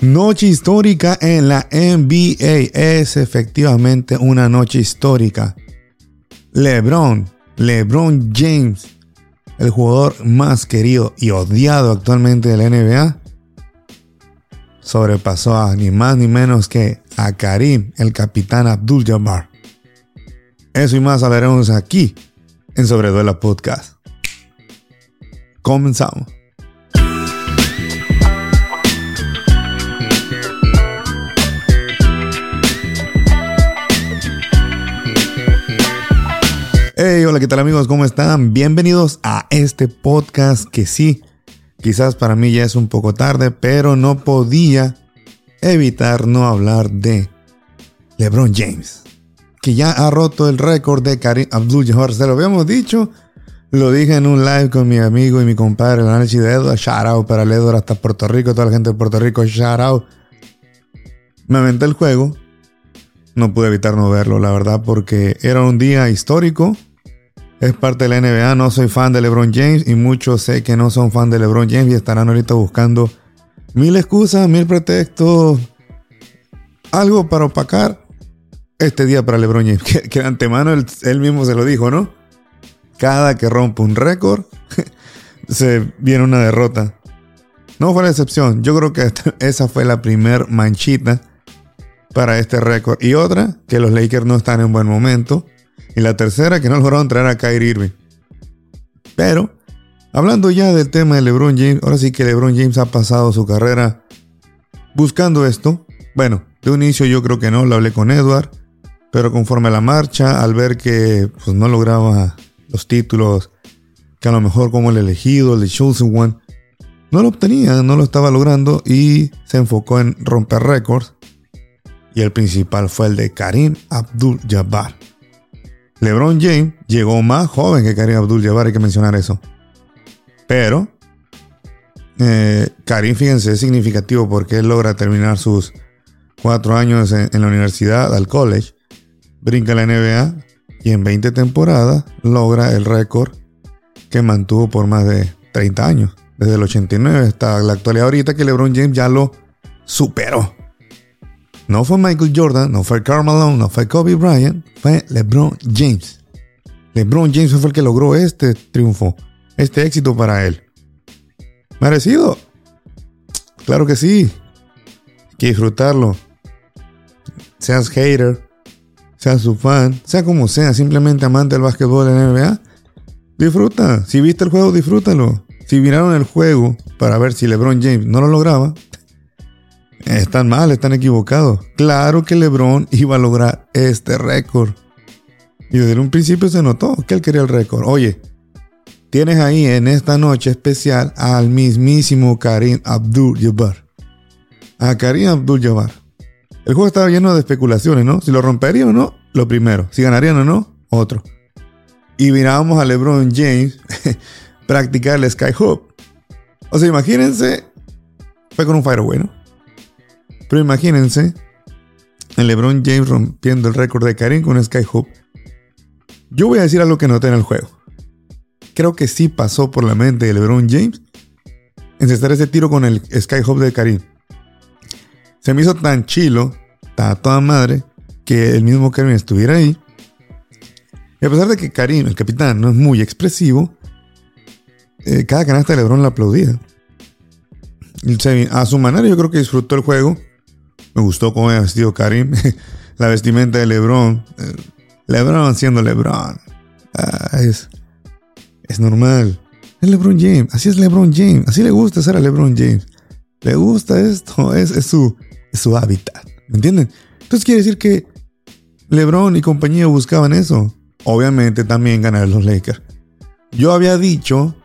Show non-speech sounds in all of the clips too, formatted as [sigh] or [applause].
Noche histórica en la NBA. Es efectivamente una noche histórica. LeBron, LeBron James, el jugador más querido y odiado actualmente de la NBA, sobrepasó a ni más ni menos que a Karim, el capitán Abdul Jabbar. Eso y más hablaremos aquí en Sobreduela Podcast. Comenzamos. Hey, hola, ¿qué tal amigos? ¿Cómo están? Bienvenidos a este podcast que sí, quizás para mí ya es un poco tarde, pero no podía evitar no hablar de LeBron James, que ya ha roto el récord de Karim Abdul-Jabbar. Se lo habíamos dicho, lo dije en un live con mi amigo y mi compadre, el análisis de Edward. Shout out para el Edward hasta Puerto Rico, toda la gente de Puerto Rico, shout out. Me aventé el juego, no pude evitar no verlo, la verdad, porque era un día histórico es parte de la NBA. No soy fan de LeBron James y muchos sé que no son fan de LeBron James y estarán ahorita buscando mil excusas, mil pretextos, algo para opacar este día para LeBron James. [laughs] Que, de antemano él, mismo se lo dijo, ¿no? Cada que rompe un récord, [laughs] se viene una derrota. No fue la excepción. Yo creo que [laughs] esa fue la primer manchita para este récord. Y otra, que los Lakers no están en buen momento. Y la tercera, que no lograron traer a Kyrie Irving. Pero, hablando ya del tema de LeBron James, ahora sí que LeBron James ha pasado su carrera buscando esto. Bueno, de un inicio yo creo que no, lo hablé con Edward. Pero conforme a la marcha, al ver que pues, no lograba los títulos, que a lo mejor como el elegido, el de Chosen One, no lo obtenía, no lo estaba logrando y se enfocó en romper récords. Y el principal fue el de Karim Abdul-Jabbar. LeBron James llegó más joven que Karim Abdul-Jabbar, hay que mencionar eso. Pero eh, Karim, fíjense, es significativo porque él logra terminar sus cuatro años en, la universidad, al college, brinca la NBA y en 20 temporadas logra el récord que mantuvo por más de 30 años. Desde el 89 hasta la actualidad ahorita que LeBron James ya lo superó. No fue Michael Jordan, no fue Karl Malone, no fue Kobe Bryant, fue LeBron James. LeBron James fue el que logró este triunfo, este éxito para él. ¿Merecido? Claro que sí. Hay que disfrutarlo. Seas hater, seas su fan, sea como sea, simplemente amante del básquetbol en la NBA. Disfruta. Si viste el juego, disfrútalo. Si miraron el juego para ver si LeBron James no lo lograba, están mal, están equivocados. Claro que LeBron iba a lograr este récord. Y desde un principio se notó que él quería el récord. Oye, tienes ahí en esta noche especial al mismísimo Karim Abdul-Jabbar. A Karim Abdul-Jabbar. El juego estaba lleno de especulaciones, ¿no? Si lo rompería o no, lo primero. Si ganarían o no, otro. Y mirábamos a LeBron James [laughs] practicar el Sky Hoop. O sea, imagínense, fue con un fire bueno. Pero imagínense el LeBron James rompiendo el récord de Karim con Skyhook. Yo voy a decir algo que noté en el juego. Creo que sí pasó por la mente de LeBron James encestar ese tiro con el Skyhook de Karim. Se me hizo tan chilo, tan toda madre, que el mismo Karim estuviera ahí. Y a pesar de que Karim, el capitán, no es muy expresivo, eh, cada canasta de LeBron la aplaudía. A su manera yo creo que disfrutó el juego. Me gustó cómo había vestido Karim. [laughs] la vestimenta de LeBron. Eh, LeBron siendo LeBron. Ah, es, es normal. Es LeBron James. Así es LeBron James. Así le gusta ser a LeBron James. Le gusta esto. Es, su, es su hábitat. ¿Me entienden? Entonces quiere decir que LeBron y compañía buscaban eso. Obviamente también ganar los Lakers. Yo había dicho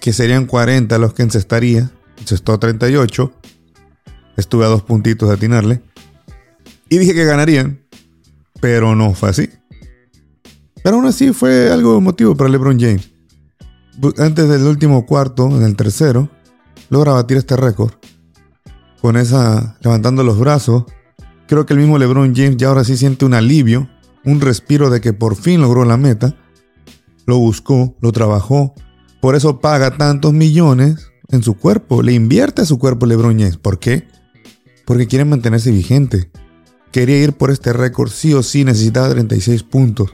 que serían 40 los que encestaría. Encestó 38. Estuve a dos puntitos de atinarle. Y dije que ganarían. Pero no fue así. Pero aún así fue algo emotivo para LeBron James. Antes del último cuarto, en el tercero, logra batir este récord. Con esa, levantando los brazos. Creo que el mismo LeBron James ya ahora sí siente un alivio, un respiro de que por fin logró la meta. Lo buscó, lo trabajó. Por eso paga tantos millones en su cuerpo. Le invierte a su cuerpo LeBron James. ¿Por qué? Porque quiere mantenerse vigente. Quería ir por este récord sí o sí, necesitaba 36 puntos.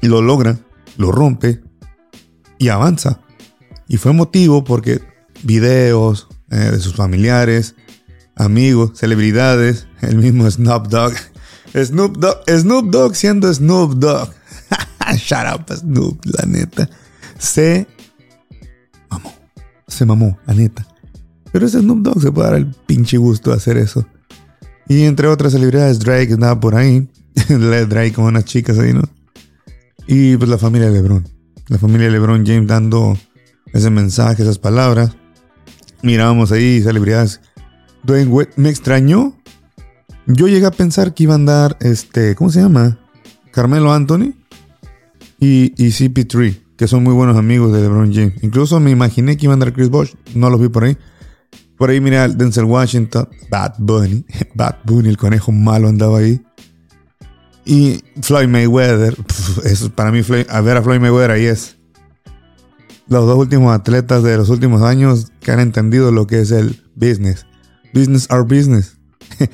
Y lo logra, lo rompe y avanza. Y fue motivo porque videos eh, de sus familiares, amigos, celebridades, el mismo [laughs] Snoop Dogg. Snoop Dogg, Snoop Dogg siendo Snoop Dogg. [laughs] Shut up, Snoop, la neta. Se mamó. Se mamó, la neta. Pero ese Snoop Dogg se puede dar el pinche gusto de hacer eso. Y entre otras celebridades, Drake andaba por ahí. [laughs] Drake con unas chicas ahí, ¿no? Y pues la familia LeBron. La familia LeBron James dando ese mensaje, esas palabras. Mirábamos ahí celebridades. Dwayne Wade me extrañó. Yo llegué a pensar que iban a dar, este, ¿cómo se llama? Carmelo Anthony y, y CP3, que son muy buenos amigos de LeBron James. Incluso me imaginé que iban a dar Chris Bosh, no los vi por ahí. Por ahí miré al Denzel Washington, Bad Bunny, [laughs] Bad Bunny, el conejo malo andaba ahí. Y Floyd Mayweather, eso para mí, a ver a Floyd Mayweather ahí es. Los dos últimos atletas de los últimos años que han entendido lo que es el business. Business are business. [laughs]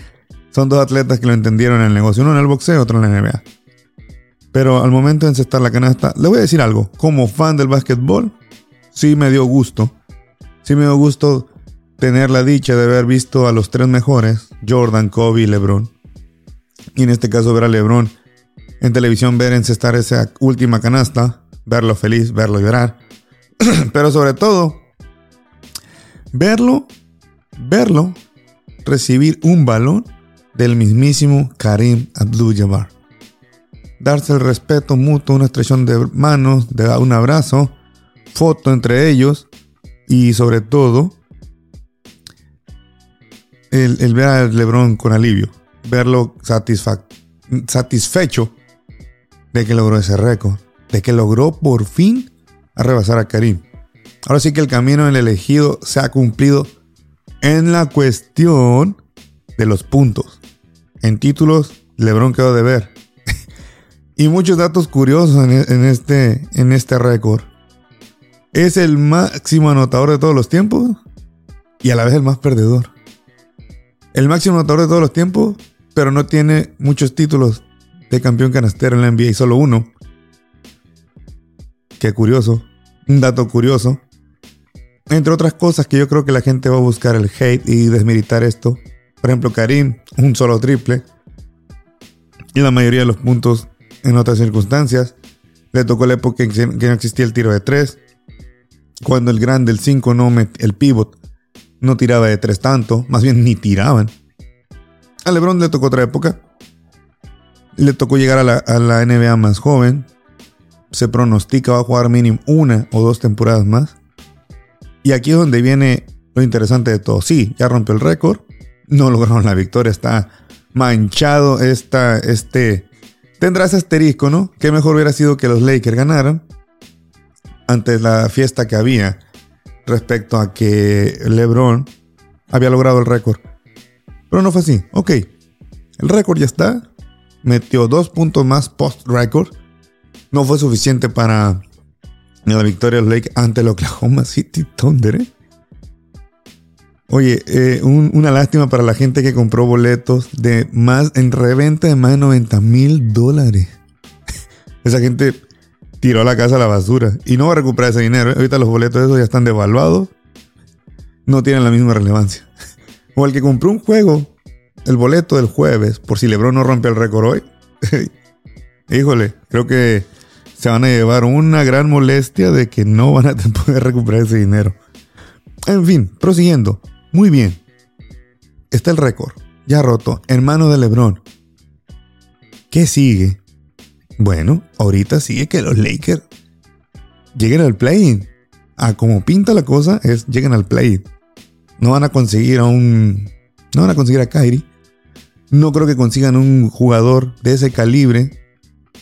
Son dos atletas que lo entendieron en el negocio, uno en el boxeo, otro en la NBA. Pero al momento de encestar la canasta, le voy a decir algo. Como fan del básquetbol, sí me dio gusto. Sí me dio gusto tener la dicha de haber visto a los tres mejores, Jordan, Kobe y LeBron. Y en este caso ver a LeBron en televisión, ver encestar esa última canasta, verlo feliz, verlo llorar. [clears throat] Pero sobre todo, verlo, verlo recibir un balón del mismísimo Karim Abdul-Jabbar. Darse el respeto mutuo, una estrechón de manos, de un abrazo, foto entre ellos y sobre todo el, ver a LeBron con alivio, verlo satisfecho de que logró ese récord, de que logró por fin arrebasar a Karim. Ahora sí que el camino del elegido se ha cumplido en la cuestión de los puntos. En títulos, LeBron quedó de ver. [laughs] y muchos datos curiosos en, en este, en este récord. Es el máximo anotador de todos los tiempos y a la vez el más perdedor. El máximo anotador de todos los tiempos, pero no tiene muchos títulos de campeón canastero en la NBA, solo uno. Qué curioso. Un dato curioso. Entre otras cosas que yo creo que la gente va a buscar el hate y desmilitar esto. Por ejemplo, Karim, un solo triple. Y la mayoría de los puntos en otras circunstancias. Le tocó la época en que no existía el tiro de tres. Cuando el grande, el 5, no el pivot, no tiraba de tres tanto. Más bien ni tiraban. A LeBron le tocó otra época. Le tocó llegar a la, NBA más joven. Se pronostica va a jugar mínimo una o dos temporadas más. Y aquí es donde viene lo interesante de todo. Sí, ya rompió el récord. No [laughs] lograron la victoria. Está manchado esta, este... Tendrá ese asterisco, ¿no? Que mejor hubiera sido que los Lakers ganaran. Ante la fiesta que había respecto a que LeBron había logrado el récord. Pero no fue así. Ok. El récord ya está. Metió dos puntos más post-récord. No fue suficiente para la victoria de Lakers ante el Oklahoma City Thunder. ¿eh? Oye, eh, una lástima para la gente que compró boletos de más en reventa de más de 90 mil dólares. [laughs] Esa gente tiró la casa a la basura y no va a recuperar ese dinero. Ahorita los boletos de esos ya están devaluados. No tienen la misma relevancia. [laughs] O el que compró un juego, el boleto del jueves, por si Lebron no rompe el récord hoy. [laughs] Híjole, creo que se van a llevar una gran molestia de que no van a [laughs] poder recuperar ese dinero. En fin, prosiguiendo. Muy bien. Está el récord, ya roto, en manos de Lebron. ¿Qué sigue? Bueno, ahorita sigue que los Lakers lleguen al play. A como pinta la cosa es lleguen al play. No van a conseguir a un. No van a conseguir a Kyrie. No creo que consigan un jugador de ese calibre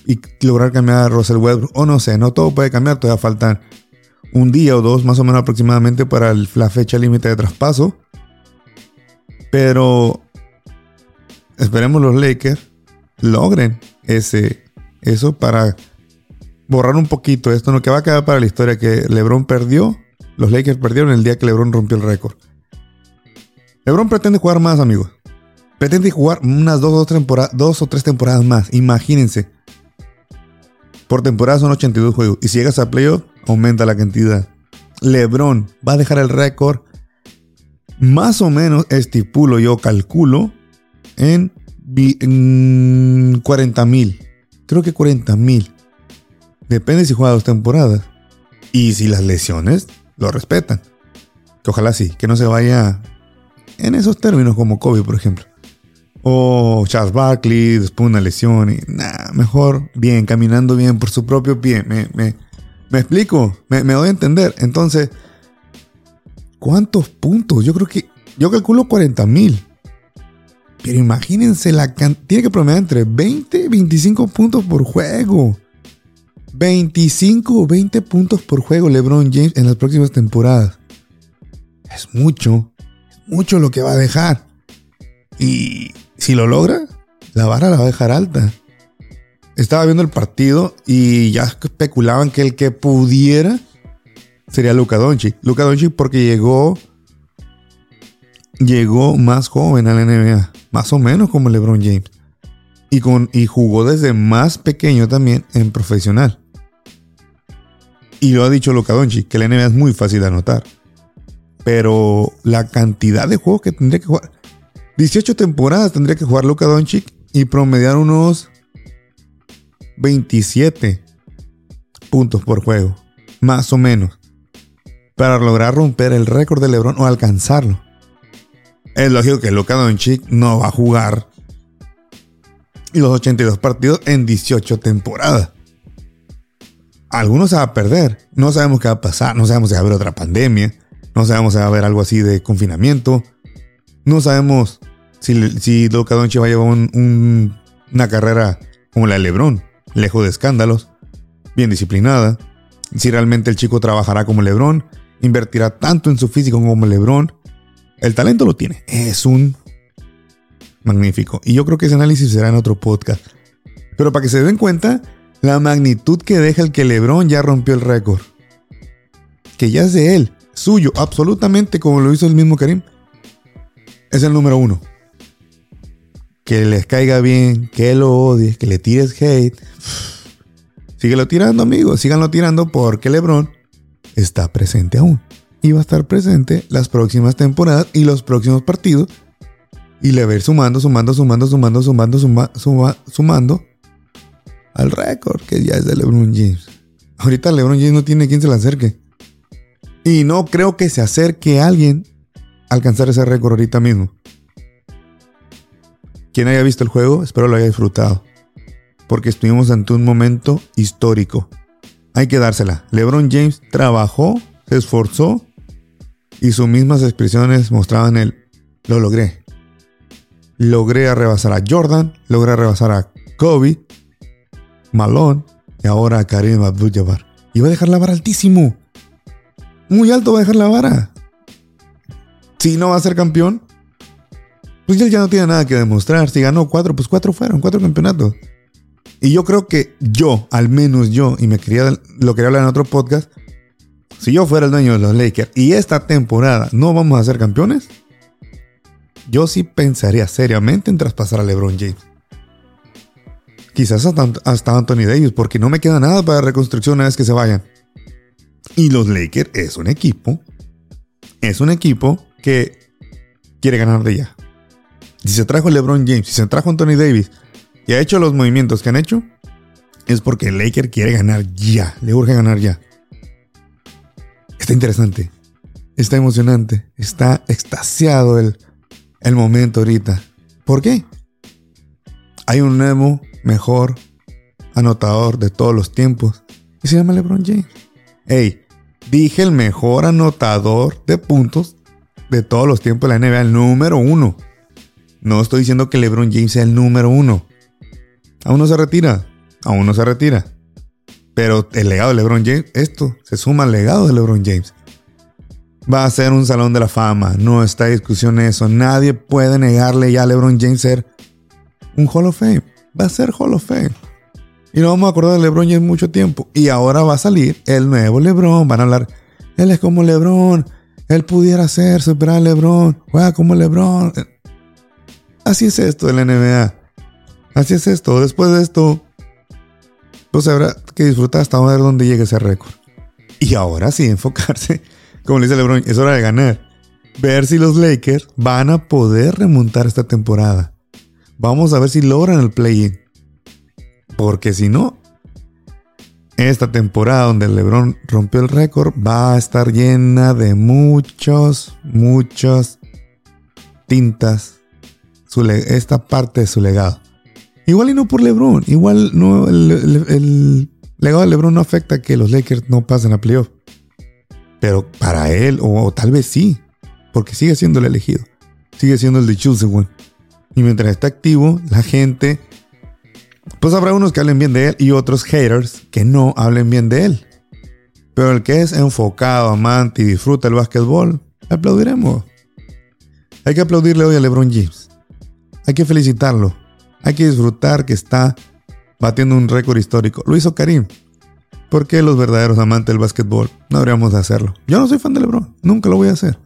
y lograr cambiar a Russell Westbrook. O no sé, no todo puede cambiar, todavía faltan un día o dos más o menos aproximadamente para la fecha límite de traspaso. Pero esperemos los Lakers logren ese, eso para borrar un poquito esto, lo que va a quedar para la historia que LeBron perdió, los Lakers perdieron el día que LeBron rompió el récord. LeBron pretende jugar más, amigos. Pretende jugar unas dos, dos o tres temporadas más. Imagínense. Por temporada son 82 juegos. Y si llegas a playoff, aumenta la cantidad. LeBron va a dejar el récord. Más o menos estipulo yo, calculo, en, 40 mil. Creo que 40 mil. Depende si juega dos temporadas. Y si las lesiones lo respetan. Que ojalá sí, que no se vaya en esos términos como Kobe, por ejemplo. O Charles Barkley, después una lesión y nada, mejor bien, caminando bien por su propio pie. Me, me, me explico, me, doy a entender. Entonces, ¿cuántos puntos? Yo creo que, yo calculo 40 mil. Pero imagínense la cantidad, tiene que promediar entre 20 y 25 puntos por juego. 25 o 20 puntos por juego LeBron James en las próximas temporadas. Es mucho, mucho lo que va a dejar. Y si lo logra, la vara la va a dejar alta. Estaba viendo el partido y ya especulaban que el que pudiera sería Luka Doncic. Luka Doncic porque llegó llegó más joven a la NBA, más o menos como LeBron James. Y, con, y jugó desde más pequeño también en profesional. Y lo ha dicho Luka Doncic, que la NBA es muy fácil de anotar. Pero la cantidad de juegos que tendría que jugar. 18 temporadas tendría que jugar Luka Doncic y promediar unos 27 puntos por juego. Más o menos. Para lograr romper el récord de LeBron o alcanzarlo. Es lógico que Luka Doncic no va a jugar los 82 partidos en 18 temporadas algunos se va a perder. No sabemos qué va a pasar. No sabemos si va a haber otra pandemia. No sabemos si va a haber algo así de confinamiento. No sabemos si, si Luka va a llevar una carrera como la de LeBron, lejos de escándalos, bien disciplinada. Si realmente el chico trabajará como LeBron, invertirá tanto en su físico como LeBron. El talento lo tiene. Es un magnífico. Y yo creo que ese análisis será en otro podcast. Pero para que se den cuenta, la magnitud que deja el que Lebron ya rompió el récord. Que ya es de él, suyo, absolutamente como lo hizo el mismo Karim. Es el número uno. Que les caiga bien, que lo odies, que le tires hate. Síguelo tirando, amigos, síganlo tirando porque LeBron está presente aún. Va a estar presente las próximas temporadas y los próximos partidos. Y le va a ir sumando, sumando, sumando, sumando, sumando, sumando, sumando al récord que ya es de LeBron James. Ahorita LeBron James no tiene quien se le acerque. Y no creo que se acerque alguien a alcanzar ese récord ahorita mismo. Quien haya visto el juego, espero lo haya disfrutado. Porque estuvimos ante un momento histórico. Hay que dársela. LeBron James trabajó, se esforzó y sus mismas expresiones mostraban el lo logré. Logré rebasar a Jordan, logré rebasar a Kobe, Malone y ahora Karim Abdul-Jabbar. Y va a dejar la vara altísimo. Muy alto va a dejar la vara. Si no va a ser campeón, pues él ya no tiene nada que demostrar. Si ganó cuatro, pues cuatro fueron, cuatro campeonatos. Y yo creo que yo, al menos yo, y me quería, lo quería hablar en otro podcast, si yo fuera el dueño de los Lakers y esta temporada no vamos a ser campeones, yo sí pensaría seriamente en traspasar a LeBron James. Quizás hasta, Anthony Davis, porque no me queda nada para reconstrucción una vez que se vayan. Y los Lakers es un equipo, es un equipo que quiere ganar de ya. Si se trajo LeBron James, si se trajo Anthony Davis y ha hecho los movimientos que han hecho, es porque el Laker quiere ganar ya, le urge ganar ya. Está interesante, está emocionante, está extasiado el, el momento ahorita. ¿Por qué? Hay un nuevo mejor anotador de todos los tiempos. Y se llama LeBron James. Hey, dije el mejor anotador de puntos de todos los tiempos de la NBA, el número uno. No estoy diciendo que LeBron James sea el número uno. Aún no se retira. Aún no se retira. Pero el legado de LeBron James, esto se suma al legado de LeBron James. Va a ser un salón de la fama. No está discusión eso. Nadie puede negarle ya a LeBron James ser un Hall of Fame va a ser Hall of Fame. Y no vamos a acordar de LeBron en mucho tiempo. Y ahora va a salir el nuevo LeBron. Van a hablar, él es como LeBron. Él pudiera ser, superar a LeBron, juega como LeBron. Así es esto de la NBA. Así es esto. Después de esto, pues habrá que disfrutar hasta ver dónde llegue ese récord. Y ahora sí, enfocarse, [laughs] como le dice LeBron, es hora de ganar. Ver si los Lakers van a poder remontar esta temporada. Vamos a ver si logran el play-in. Porque si no, esta temporada donde LeBron rompió el récord va a estar llena de muchos, muchas tintas. esta parte de su legado. Igual y no por LeBron. Igual no, el, legado de LeBron no afecta que los Lakers no pasen a playoff. Pero para él, o, tal vez sí, porque sigue siendo el elegido. Sigue siendo el de Chosen Y mientras está activo, la gente pues habrá unos que hablen bien de él y otros haters que no hablen bien de él. Pero el que es enfocado, amante y disfruta el básquetbol, aplaudiremos. Hay que aplaudirle hoy a LeBron James. Hay que felicitarlo. Hay que disfrutar que está batiendo un récord histórico. Lo hizo Karim. ¿Por qué los verdaderos amantes del básquetbol no habríamos de hacerlo? Yo no soy fan de LeBron. Nunca lo voy a hacer.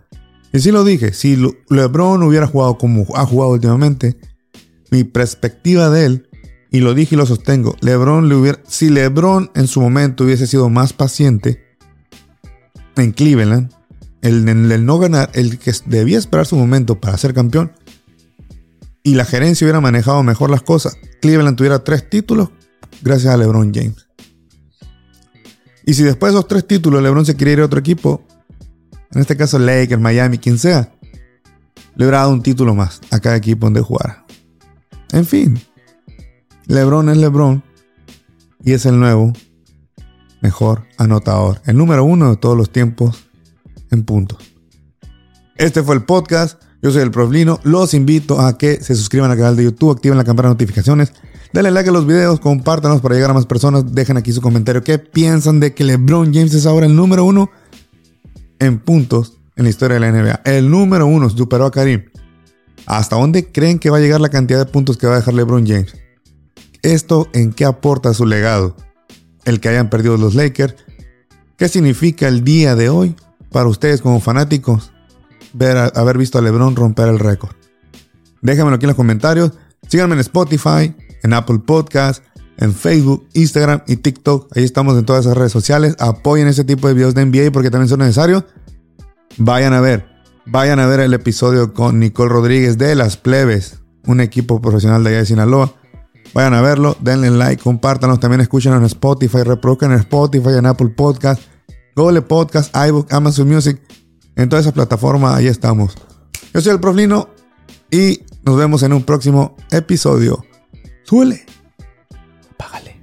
Y sí lo dije. Si LeBron hubiera jugado como ha jugado últimamente, mi perspectiva de él y lo dije y lo sostengo, LeBron le hubiera, si LeBron en su momento hubiese sido más paciente en Cleveland, el, el no ganar, el que debía esperar su momento para ser campeón, y la gerencia hubiera manejado mejor las cosas, Cleveland tuviera tres títulos gracias a LeBron James. Y si después de esos tres títulos LeBron se quiere ir a otro equipo, en este caso Lakers, Miami, quien sea, le hubiera dado un título más a cada equipo donde jugara. En fin, LeBron es LeBron y es el nuevo mejor anotador, el número uno de todos los tiempos en puntos. Este fue el podcast. Yo soy el Proflino. Los invito a que se suscriban al canal de YouTube, activen la campana de notificaciones, denle like a los videos, compártanos para llegar a más personas. Dejen aquí su comentario. ¿Qué piensan de que LeBron James es ahora el número uno en puntos en la historia de la NBA? El número uno superó a Karim. ¿Hasta dónde creen que va a llegar la cantidad de puntos que va a dejar LeBron James? ¿Esto en qué aporta su legado? El que hayan perdido los Lakers. ¿Qué significa el día de hoy para ustedes como fanáticos haber visto a LeBron romper el récord? Déjenmelo aquí en los comentarios. Síganme en Spotify, en Apple Podcast, en Facebook, Instagram y TikTok. Ahí estamos en todas esas redes sociales. Apoyen ese tipo de videos de NBA porque también son necesarios. Vayan a ver, vayan a ver el episodio con Nicole Rodríguez de Las Plebes, un equipo profesional de allá de Sinaloa. Vayan a verlo, denle like, compártanos. También escuchen en Spotify, reproduzcan en Spotify, en Apple Podcast, Google Podcast, iBook, Amazon Music. En todas esas plataformas, ahí estamos. Yo soy el Proflino y nos vemos en un próximo episodio. Suele. Págale.